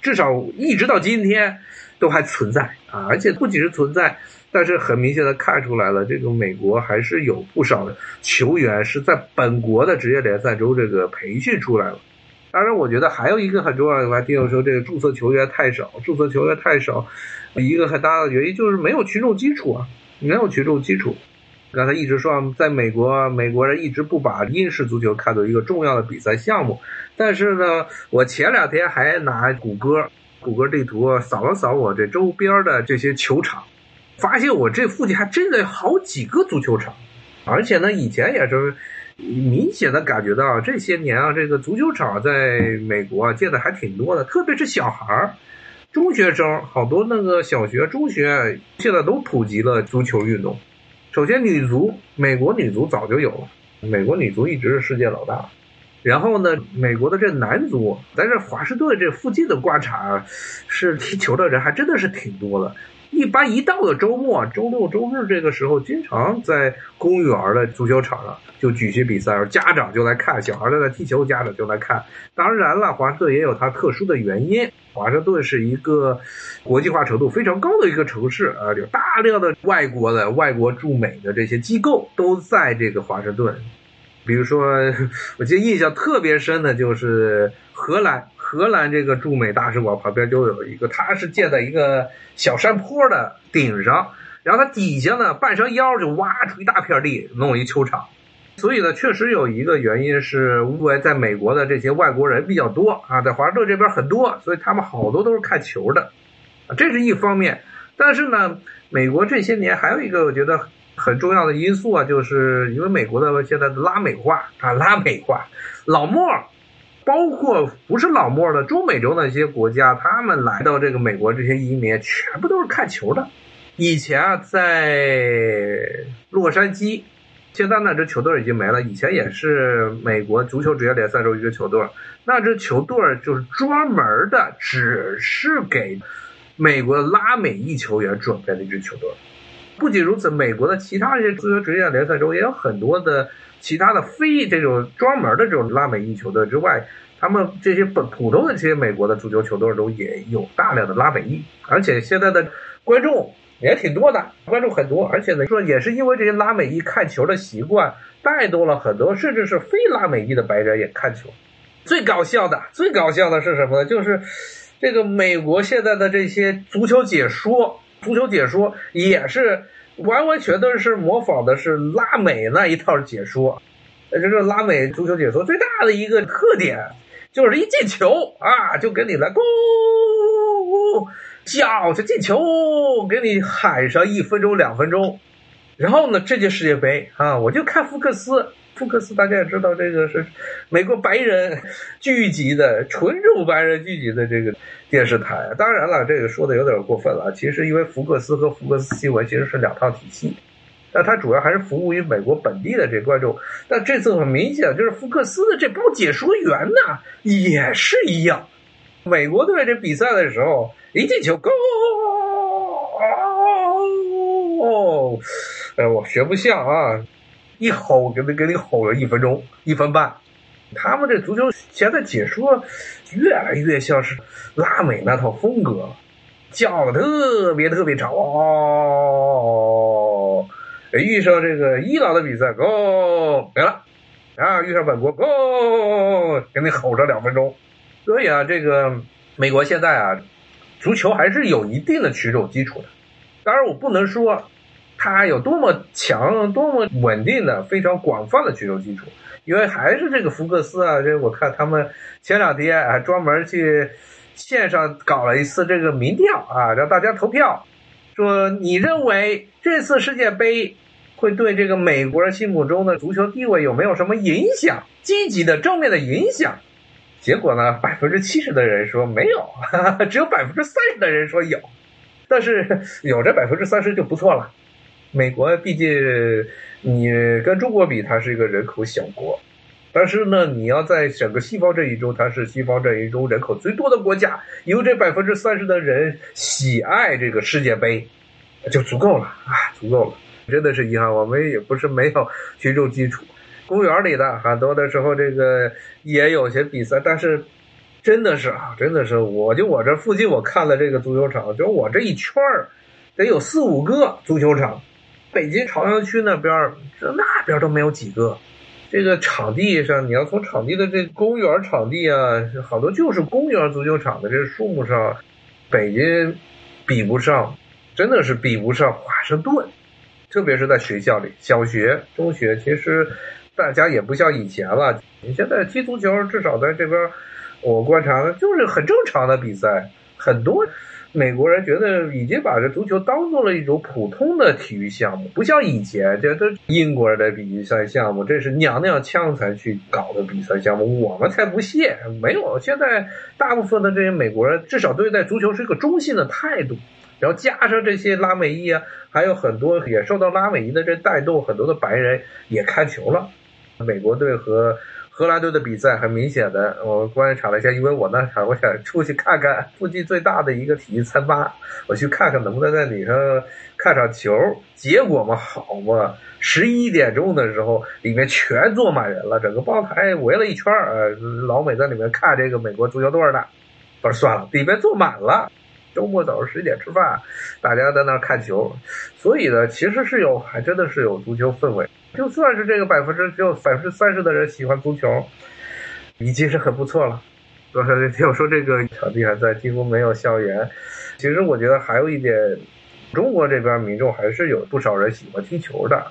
至少一直到今天都还存在啊！而且不仅是存在，但是很明显的看出来了，这个美国还是有不少的球员是在本国的职业联赛中这个培训出来了。当然，我觉得还有一个很重要的，我还听说这个注册球员太少，注册球员太少，一个很大的原因就是没有群众基础啊，没有群众基础。刚才一直说，在美国，美国人一直不把英式足球看作一个重要的比赛项目。但是呢，我前两天还拿谷歌谷歌地图扫了扫我这周边的这些球场，发现我这附近还真的有好几个足球场，而且呢，以前也是。明显的感觉到这些年啊，这个足球场在美国啊建的还挺多的，特别是小孩儿、中学生，好多那个小学、中学现在都普及了足球运动。首先，女足，美国女足早就有了，美国女足一直是世界老大。然后呢，美国的这男足，在这华盛顿这附近的观察，是踢 球的人还真的是挺多的。一般一到了周末，周六周日这个时候，经常在公园的足球场上就举行比赛，家长就来看，小孩在那踢球，家长就来看。当然了，华盛顿也有它特殊的原因，华盛顿是一个国际化程度非常高的一个城市啊，有大量的外国的外国驻美的这些机构都在这个华盛顿。比如说，我记得印象特别深的就是荷兰。荷兰这个驻美大使馆旁边就有一个，它是建在一个小山坡的顶上，然后它底下呢半山腰就挖出一大片地，弄一球场。所以呢，确实有一个原因是，因为在美国的这些外国人比较多啊，在华盛顿这边很多，所以他们好多都是看球的，这是一方面。但是呢，美国这些年还有一个我觉得很重要的因素啊，就是因为美国的现在的拉美化啊，拉美化，老莫。包括不是老莫的中美洲那些国家，他们来到这个美国，这些移民全部都是看球的。以前啊，在洛杉矶，现在那支球队已经没了。以前也是美国足球职业联赛中一支球队，那支球队就是专门的，只是给美国拉美裔球员准备的一支球队。不仅如此，美国的其他一些足球职业联赛中也有很多的。其他的非这种专门的这种拉美裔球队之外，他们这些本普通的这些美国的足球球队中也有大量的拉美裔，而且现在的观众也挺多的，观众很多，而且呢说也是因为这些拉美裔看球的习惯，带动了很多甚至是非拉美裔的白人也看球。最搞笑的，最搞笑的是什么呢？就是这个美国现在的这些足球解说，足球解说也是。完完全全是模仿的是拉美那一套解说，呃，这个拉美足球解说最大的一个特点，就是一进球啊，就给你来咕叫就进球，给你喊上一分钟两分钟，然后呢，这届世界杯啊，我就看福克斯。福克斯大家也知道，这个是美国白人聚集的纯种白人聚集的这个电视台。当然了，这个说的有点过分了。其实因为福克斯和福克斯新闻其实是两套体系，但它主要还是服务于美国本地的这观众。但这次很明显，就是福克斯的这帮解说员呢也是一样。美国队这比赛的时候一进球，哦，哎，我学不像啊。一吼，给你给你吼了一分钟，一分半。他们这足球现在解说越来越像是拉美那套风格，叫的特别特别长哦。遇上这个伊朗的比赛，Go 没了啊！遇上本国，Go 给你吼上两分钟。所以啊，这个美国现在啊，足球还是有一定的群众基础的。当然，我不能说。它有多么强、多么稳定的、非常广泛的群众基础，因为还是这个福克斯啊，这我看他们前两天还专门去线上搞了一次这个民调啊，让大家投票，说你认为这次世界杯会对这个美国人心目中的足球地位有没有什么影响？积极的、正面的影响？结果呢，百分之七十的人说没有，哈 哈只有百分之三十的人说有，但是有这百分之三十就不错了。美国毕竟，你跟中国比，它是一个人口小国，但是呢，你要在整个西方阵营中，它是西方阵营中人口最多的国家，有这百分之三十的人喜爱这个世界杯，就足够了啊，足够了。真的是遗憾，我们也不是没有群众基础，公园里的，很多的时候这个也有些比赛，但是真的是啊，真的是，我就我这附近我看了这个足球场，就我这一圈儿得有四五个足球场，北京朝阳区那边这那边都没有几个。这个场地上，你要从场地的这公园场地啊，好多就是公园足球场的这数目上，北京比不上，真的是比不上华盛顿。特别是在学校里，小学、中学，其实大家也不像以前了。你现在踢足球，至少在这边，我观察的就是很正常的比赛。很多美国人觉得已经把这足球当做了一种普通的体育项目，不像以前，这都英国人的比赛项目，这是娘娘腔才去搞的比赛项目，我们才不屑。没有，现在大部分的这些美国人，至少对待足球是一个中性的态度。然后加上这些拉美裔啊，还有很多也受到拉美裔的这带动，很多的白人也看球了。美国队和荷兰队的比赛很明显的，我观察了一下，因为我那场我想出去看看 附近最大的一个体育餐吧，我去看看能不能在里头看场球。结果嘛，好嘛，十一点钟的时候里面全坐满人了，整个报台围了一圈儿，老美在里面看这个美国足球队的。不是算了，里面坐满了。周末早上十点吃饭，大家在那看球，所以呢，其实是有，还真的是有足球氛围。就算是这个百分之只有百分之三十的人喜欢足球，已经是很不错了。刚才听我说这个场地还在，几乎没有校园。其实我觉得还有一点，中国这边民众还是有不少人喜欢踢球的。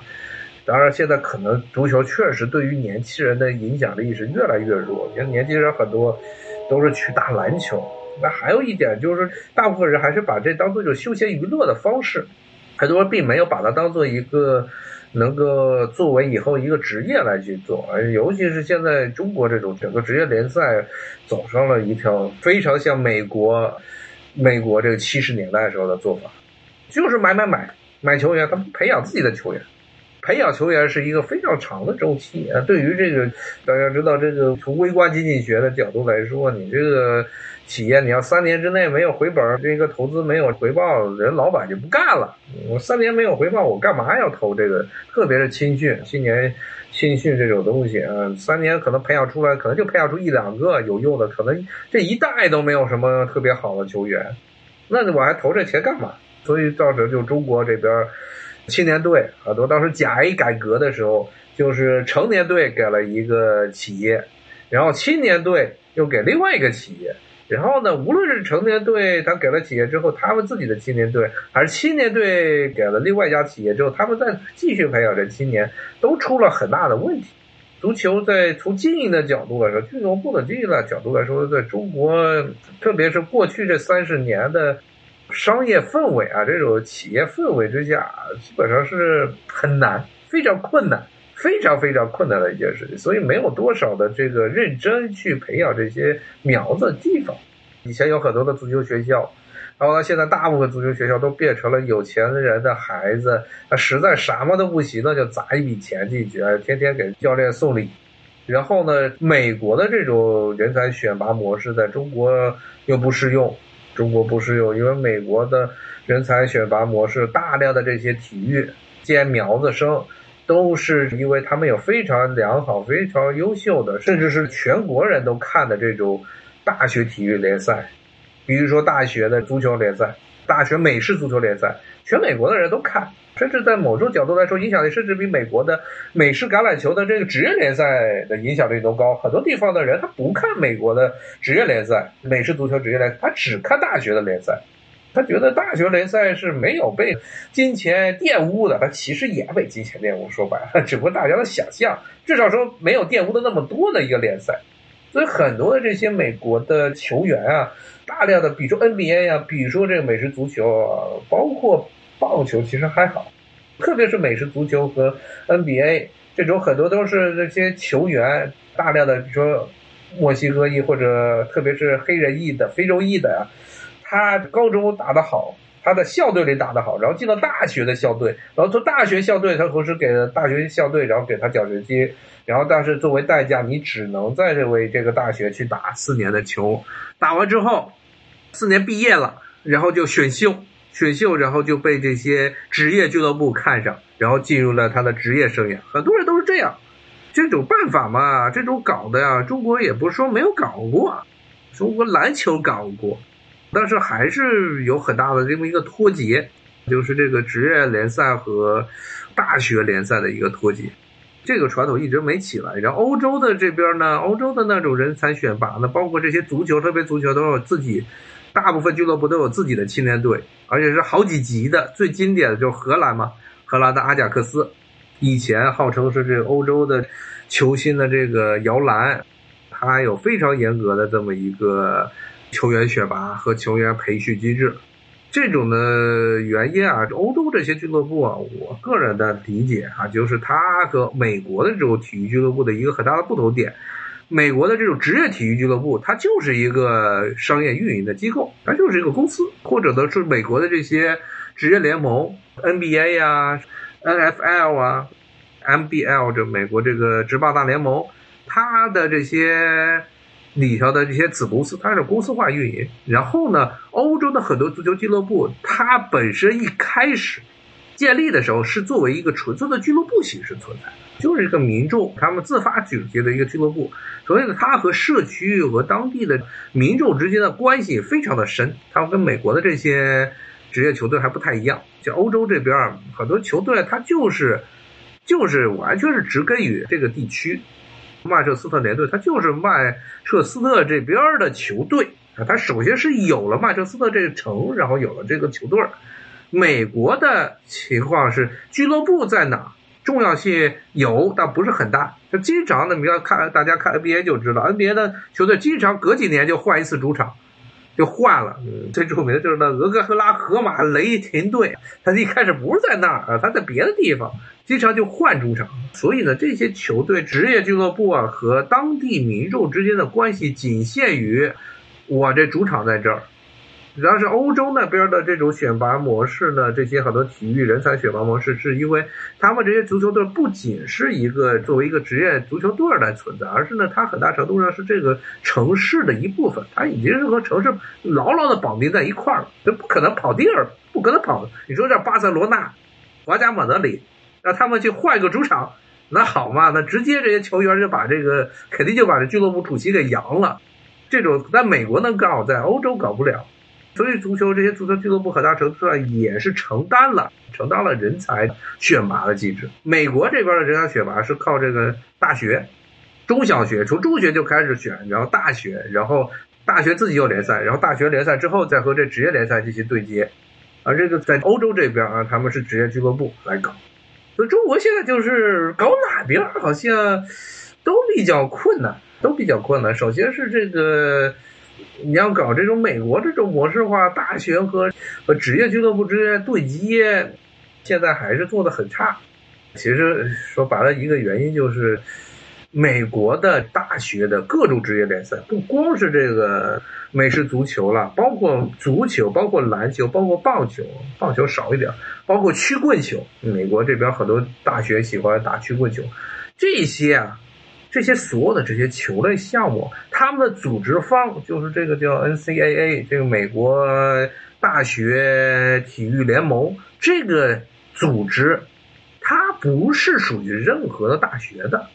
当然，现在可能足球确实对于年轻人的影响力是越来越弱，因为年轻人很多都是去打篮球。那还有一点就是，大部分人还是把这当做一种休闲娱乐的方式，很多人并没有把它当做一个能够作为以后一个职业来去做。尤其是现在中国这种整个职业联赛走上了一条非常像美国，美国这个七十年代时候的做法，就是买买买买球员，他们培养自己的球员。培养球员是一个非常长的周期啊。对于这个大家知道，这个从微观经济学的角度来说，你这个。企业你要三年之内没有回本，这个投资没有回报，人老板就不干了。我三年没有回报，我干嘛要投这个？特别是青训、青年青训这种东西啊，三年可能培养出来，可能就培养出一两个有用的，可能这一代都没有什么特别好的球员，那我还投这钱干嘛？所以造成就中国这边青年队很多，当时甲 A 改革的时候，就是成年队给了一个企业，然后青年队又给另外一个企业。然后呢，无论是成年队他给了企业之后，他们自己的青年队，还是青年队给了另外一家企业之后，他们再继续培养这青年，都出了很大的问题。足球在从经营的角度来说，俱乐部的经营的角度来说，在中国，特别是过去这三十年的商业氛围啊，这种企业氛围之下，基本上是很难，非常困难。非常非常困难的一件事情，所以没有多少的这个认真去培养这些苗子的地方。以前有很多的足球学校，然后呢现在大部分足球学校都变成了有钱人的孩子，他实在什么都不行，那就砸一笔钱进去，天天给教练送礼。然后呢，美国的这种人才选拔模式在中国又不适用，中国不适用，因为美国的人才选拔模式大量的这些体育兼苗子生。都是因为他们有非常良好、非常优秀的，甚至是全国人都看的这种大学体育联赛，比如说大学的足球联赛、大学美式足球联赛，全美国的人都看，甚至在某种角度来说，影响力甚至比美国的美式橄榄球的这个职业联赛的影响力都高。很多地方的人他不看美国的职业联赛、美式足球职业联赛，他只看大学的联赛。他觉得大学联赛是没有被金钱玷污的，他其实也被金钱玷污。说白了，只不过大家的想象，至少说没有玷污的那么多的一个联赛。所以很多的这些美国的球员啊，大量的，比如说 NBA 呀，比如说这个美式足球，包括棒球，其实还好。特别是美式足球和 NBA 这种，很多都是这些球员大量的，比如说墨西哥裔或者特别是黑人裔的、非洲裔的呀。他高中打得好，他的校队里打得好，然后进了大学的校队，然后从大学校队，他同时给了大学校队，然后给他奖学金，然后但是作为代价，你只能在这位这个大学去打四年的球，打完之后，四年毕业了，然后就选秀，选秀，然后就被这些职业俱乐部看上，然后进入了他的职业生涯，很多人都是这样。这种办法嘛，这种搞的呀，中国也不是说没有搞过，中国篮球搞过，但是还是有很大的这么一个脱节，就是这个职业联赛和大学联赛的一个脱节，这个传统一直没起来。然后欧洲的这边呢，欧洲的那种人才选拔呢，包括这些足球，特别足球都有自己，大部分俱乐部都有自己的青年队，而且是好几级的。最经典的就是荷兰嘛，荷兰的阿贾克斯。以前号称是这个欧洲的球星的这个摇篮，它有非常严格的这么一个球员选拔和球员培训机制。这种的原因啊，欧洲这些俱乐部啊，我个人的理解啊，就是它和美国的这种体育俱乐部的一个很大的不同点。美国的这种职业体育俱乐部，它就是一个商业运营的机构，它就是一个公司，或者呢是美国的这些职业联盟，NBA 呀。N.F.L 啊，M.B.L 这美国这个职棒大联盟，它的这些里头的这些子公司，它是公司化运营。然后呢，欧洲的很多足球俱乐部，它本身一开始建立的时候是作为一个纯粹的俱乐部形式存在，就是一个民众他们自发组织的一个俱乐部。所以呢，它和社区和当地的民众之间的关系非常的深，它跟美国的这些。职业球队还不太一样，像欧洲这边很多球队，它就是就是完全是植根于这个地区。曼彻斯特联队，他就是曼彻斯特这边的球队啊，他首先是有了曼彻斯特这个城，然后有了这个球队。美国的情况是俱乐部在哪，重要性有，但不是很大。它经常的，你要看大家看 NBA 就知道，NBA 的球队经常隔几年就换一次主场。就换了，最著名的就是那俄克拉荷马雷霆队，他一开始不是在那儿啊，他在别的地方，经常就换主场。所以呢，这些球队、职业俱乐部啊和当地民众之间的关系仅限于我这主场在这儿。主要是欧洲那边的这种选拔模式呢，这些很多体育人才选拔模式，是因为他们这些足球队不仅是一个作为一个职业足球队来存在，而是呢，它很大程度上是这个城市的一部分，它已经是和城市牢牢的绑定在一块儿了，就不可能跑地儿，不可能跑。你说这巴塞罗那、皇家马德里，让他们去换一个主场，那好嘛？那直接这些球员就把这个肯定就把这俱乐部主席给扬了。这种在美国能搞，在欧洲搞不了。所以，足球这些足球俱乐部很大程度上也是承担了承担了人才选拔的机制。美国这边的人才选拔是靠这个大学、中小学，从中学就开始选，然后大学，然后大学自己有联赛，然后大学联赛之后再和这职业联赛进行对接。而这个在欧洲这边啊，他们是职业俱乐部来搞。所以中国现在就是搞哪边好像都比较困难，都比较困难。首先是这个。你要搞这种美国这种模式化，大学和和职业俱乐部之间对接，现在还是做的很差。其实说白了，一个原因就是美国的大学的各种职业联赛，不光是这个美式足球了，包括足球，包括篮球，包括棒球，棒球少一点，包括曲棍球。美国这边很多大学喜欢打曲棍球，这些啊。这些所有的这些球类项目，他们的组织方就是这个叫 NCAA，这个美国大学体育联盟。这个组织，它不是属于任何的大学的，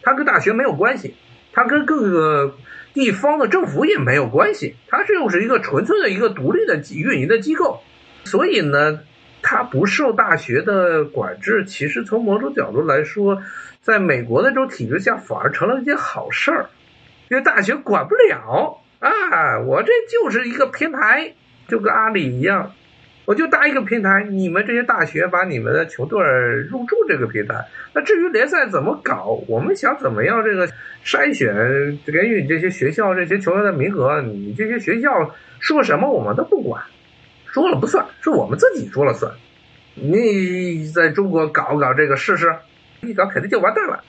它跟大学没有关系，它跟各个地方的政府也没有关系，它是又是一个纯粹的一个独立的运营的机构，所以呢，它不受大学的管制。其实从某种角度来说。在美国的这种体制下，反而成了一件好事儿，因为大学管不了啊！我这就是一个平台，就跟阿里一样，我就搭一个平台，你们这些大学把你们的球队入驻这个平台。那至于联赛怎么搞，我们想怎么样这个筛选给予这些学校这些球员的名额，你这些学校说什么我们都不管，说了不算，是我们自己说了算。你在中国搞搞这个试试。一搞肯定就完蛋了，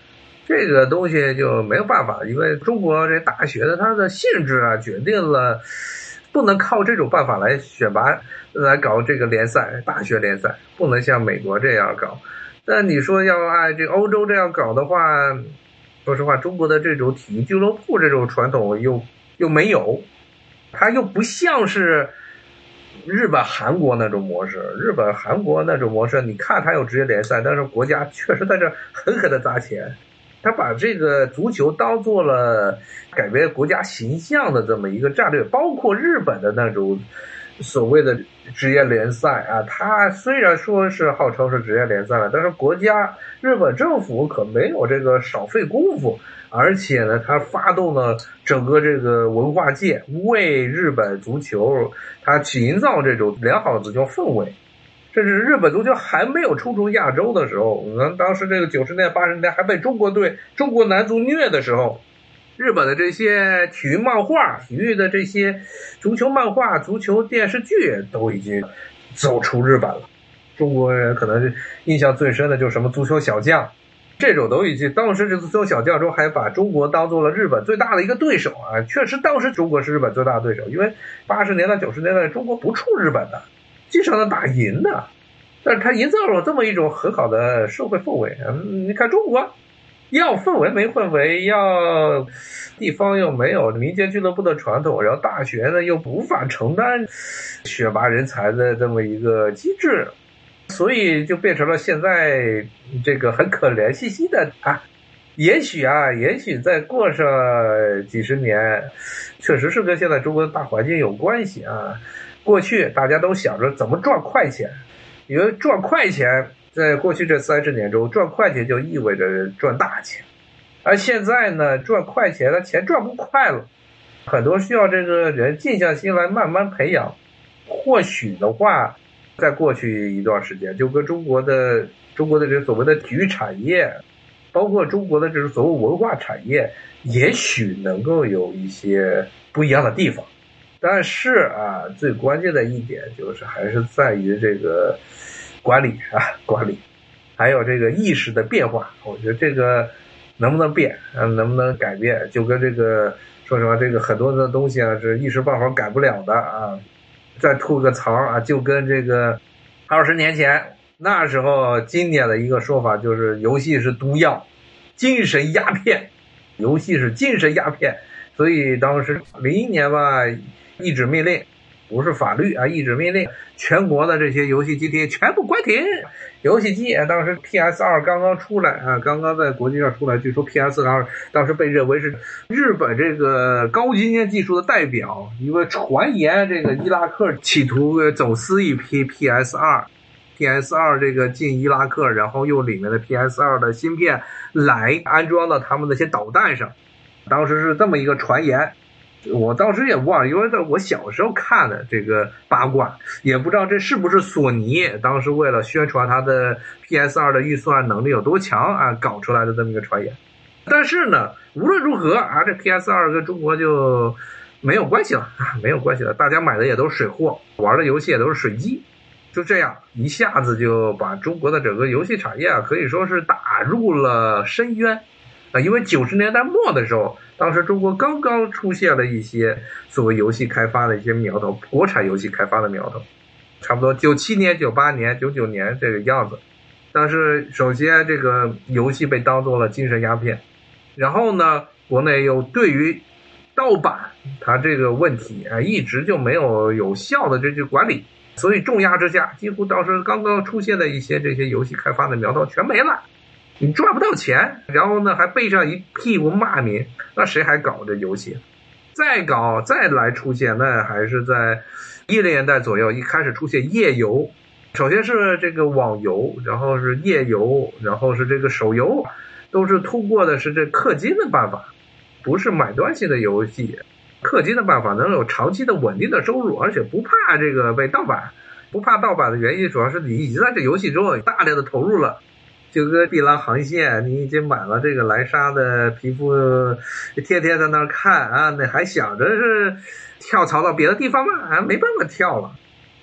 这个东西就没有办法，因为中国这大学的它的性质啊，决定了不能靠这种办法来选拔来搞这个联赛，大学联赛不能像美国这样搞。那你说要按这欧洲这样搞的话，说实话，中国的这种体育俱乐部这种传统又又没有，它又不像是。日本、韩国那种模式，日本、韩国那种模式，你看它有职业联赛，但是国家确实在这狠狠的砸钱，他把这个足球当做了改变国家形象的这么一个战略，包括日本的那种所谓的职业联赛啊，他虽然说是号称是职业联赛了，但是国家日本政府可没有这个少费功夫，而且呢，他发动了整个这个文化界，为日本足球他营造这种良好的足球氛围。甚至日本足球还没有冲出亚洲的时候，们当时这个九十年代、八十年代还被中国队、中国男足虐的时候，日本的这些体育漫画、体育的这些足球漫画、足球电视剧都已经走出日本了。中国人可能印象最深的就是什么足球小将，这种都已经当时这足球小教中还把中国当做了日本最大的一个对手啊！确实，当时中国是日本最大的对手，因为八十年代、九十年代中国不怵日本的。经常能打赢的，但是他营造了这么一种很好的社会氛围。嗯，你看中国，要氛围没氛围，要地方又没有民间俱乐部的传统，然后大学呢又无法承担选拔人才的这么一个机制，所以就变成了现在这个很可怜兮兮的啊。也许啊，也许再过上几十年，确实是跟现在中国的大环境有关系啊。过去大家都想着怎么赚快钱，因为赚快钱在过去这三十年中赚快钱就意味着赚大钱，而现在呢赚快钱的钱赚不快了，很多需要这个人静下心来慢慢培养。或许的话，在过去一段时间，就跟中国的中国的这所谓的体育产业，包括中国的这种所谓文化产业，也许能够有一些不一样的地方。但是啊，最关键的一点就是还是在于这个管理啊，管理，还有这个意识的变化。我觉得这个能不能变，嗯，能不能改变，就跟这个说实话，这个很多的东西啊，是一时半会儿改不了的啊。再吐个槽啊，就跟这个二十年前那时候经典的一个说法，就是游戏是毒药，精神鸦片，游戏是精神鸦片。所以当时零一年吧。一纸命令，不是法律啊！一纸命令，全国的这些游戏机厅全部关停。游戏机当时 PS 二刚刚出来啊，刚刚在国际上出来，据说 PS 二当时被认为是日本这个高精尖技术的代表，因为传言这个伊拉克企图走私一批 PS 二，PS 二这个进伊拉克，然后用里面的 PS 二的芯片来安装到他们那些导弹上，当时是这么一个传言。我当时也忘了，因为在我小时候看的这个八卦，也不知道这是不是索尼当时为了宣传它的 PS 二的预算能力有多强啊，搞出来的这么一个传言。但是呢，无论如何啊，这 PS 二跟中国就没有关系了啊，没有关系了。大家买的也都是水货，玩的游戏也都是水机，就这样一下子就把中国的整个游戏产业啊，可以说是打入了深渊。啊，因为九十年代末的时候，当时中国刚刚出现了一些所谓游戏开发的一些苗头，国产游戏开发的苗头，差不多九七年、九八年、九九年这个样子。但是首先这个游戏被当做了精神鸦片，然后呢，国内又对于盗版它这个问题啊，一直就没有有效的这些管理，所以重压之下，几乎当时刚刚出现的一些这些游戏开发的苗头全没了。你赚不到钱，然后呢还背上一屁股骂名，那谁还搞这游戏？再搞再来出现，那还是在一零年代左右，一开始出现页游，首先是这个网游，然后是页游，然后是这个手游，都是通过的是这氪金的办法，不是买断性的游戏，氪金的办法能有长期的稳定的收入，而且不怕这个被盗版，不怕盗版的原因主要是你已经在这游戏中大量的投入了。就跟碧蓝航线，你已经买了这个莱莎的皮肤，天天在那儿看啊，那还想着是跳槽到别的地方吗？啊，没办法跳了。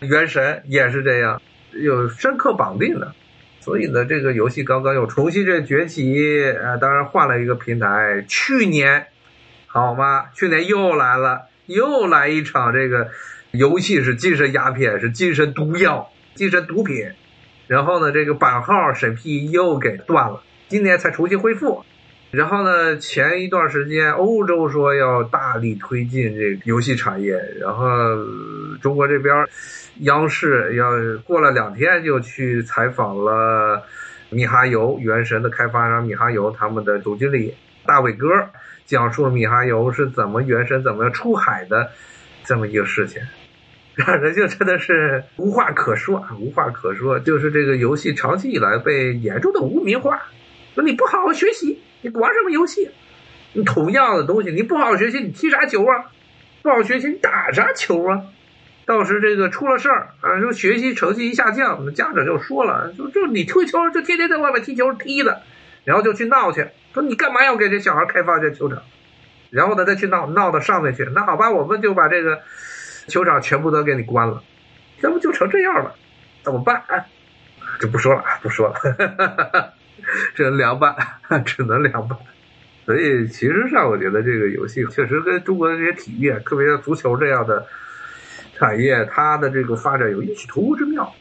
原神也是这样，有深刻绑定的，所以呢，这个游戏刚刚又重新这崛起，啊，当然换了一个平台。去年，好吗？去年又来了，又来一场这个游戏是精神鸦片，是精神毒药，精神毒品。然后呢，这个版号审批又给断了，今年才重新恢复。然后呢，前一段时间欧洲说要大力推进这个游戏产业，然后中国这边央视要过了两天就去采访了米哈游原神的开发商米哈游他们的总经理大伟哥讲述米哈游是怎么原神怎么出海的这么一个事情，让人就真的是无话可说啊，无话可说。就是这个游戏长期以来被严重的污名化，说你不好好学习，你玩什么游戏？你同样的东西，你不好好学习，你踢啥球啊？不好好学习，你打啥球啊？到时这个出了事儿啊，说学习成绩一下降，家长就说了，就就你踢球就天天在外面踢球踢的，然后就去闹去，说你干嘛要给这小孩开发这球场？然后呢再去闹闹到上面去，那好吧，我们就把这个球场全部都给你关了，要不就成这样了？怎么办？就不说了，不说了，只能凉拌，只能凉拌。所以其实上，我觉得这个游戏确实跟中国的这些体育，特别是足球这样的。产业它的这个发展有异曲同工之妙，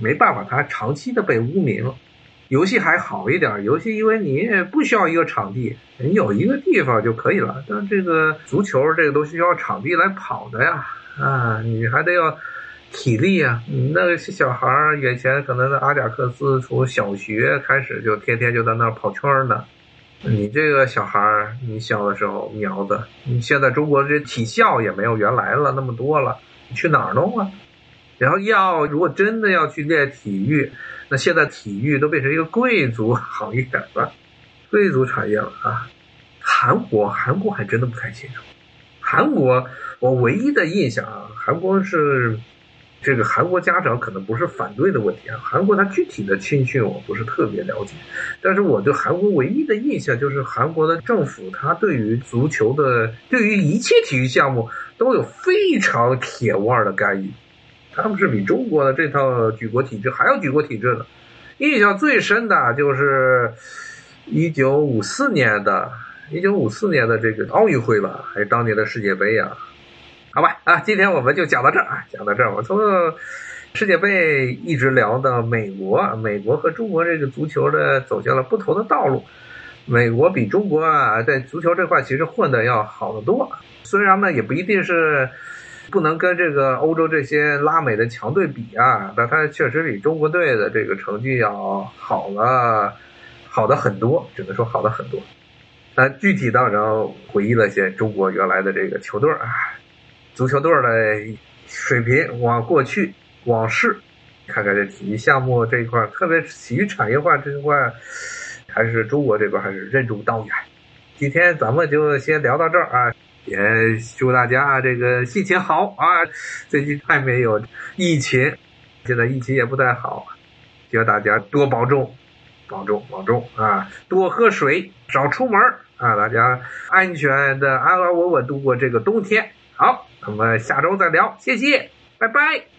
没办法，它长期的被污名。游戏还好一点，游戏因为你不需要一个场地，你有一个地方就可以了。但这个足球这个都需要场地来跑的呀，啊，你还得要体力啊。你那个小孩儿以前可能在阿贾克斯从小学开始就天天就在那儿跑圈呢。你这个小孩儿，你小的时候苗子，你现在中国这体校也没有原来了那么多了。你去哪儿弄啊？然后要如果真的要去练体育，那现在体育都变成一个贵族行业了，贵族产业了啊！韩国，韩国还真的不太清楚。韩国，我唯一的印象啊，韩国是这个韩国家长可能不是反对的问题啊。韩国它具体的青训我不是特别了解，但是我对韩国唯一的印象就是韩国的政府，它对于足球的，对于一切体育项目。都有非常铁腕的干预，他们是比中国的这套举国体制还要举国体制的。印象最深的就是一九五四年的，一九五四年的这个奥运会吧，还是当年的世界杯呀？啊，今天我们就讲到这儿啊，讲到这儿，我从世界杯一直聊到美国，美国和中国这个足球的走向了不同的道路。美国比中国啊，在足球这块其实混的要好得多。虽然呢，也不一定是不能跟这个欧洲这些拉美的强队比啊，但它确实比中国队的这个成绩要好了，好的很多，只能说好的很多。那具体到，然后回忆了些中国原来的这个球队啊，足球队的水平，往过去往事，看看这体育项目这一块，特别是体育产业化这一块。还是中国这边还是任重道远。今天咱们就先聊到这儿啊，也祝大家这个心情好啊。最近太没有疫情，现在疫情也不太好，希望大家多保重，保重保重啊，多喝水，少出门啊，大家安全的安安稳稳度过这个冬天。好，我们下周再聊，谢谢，拜拜。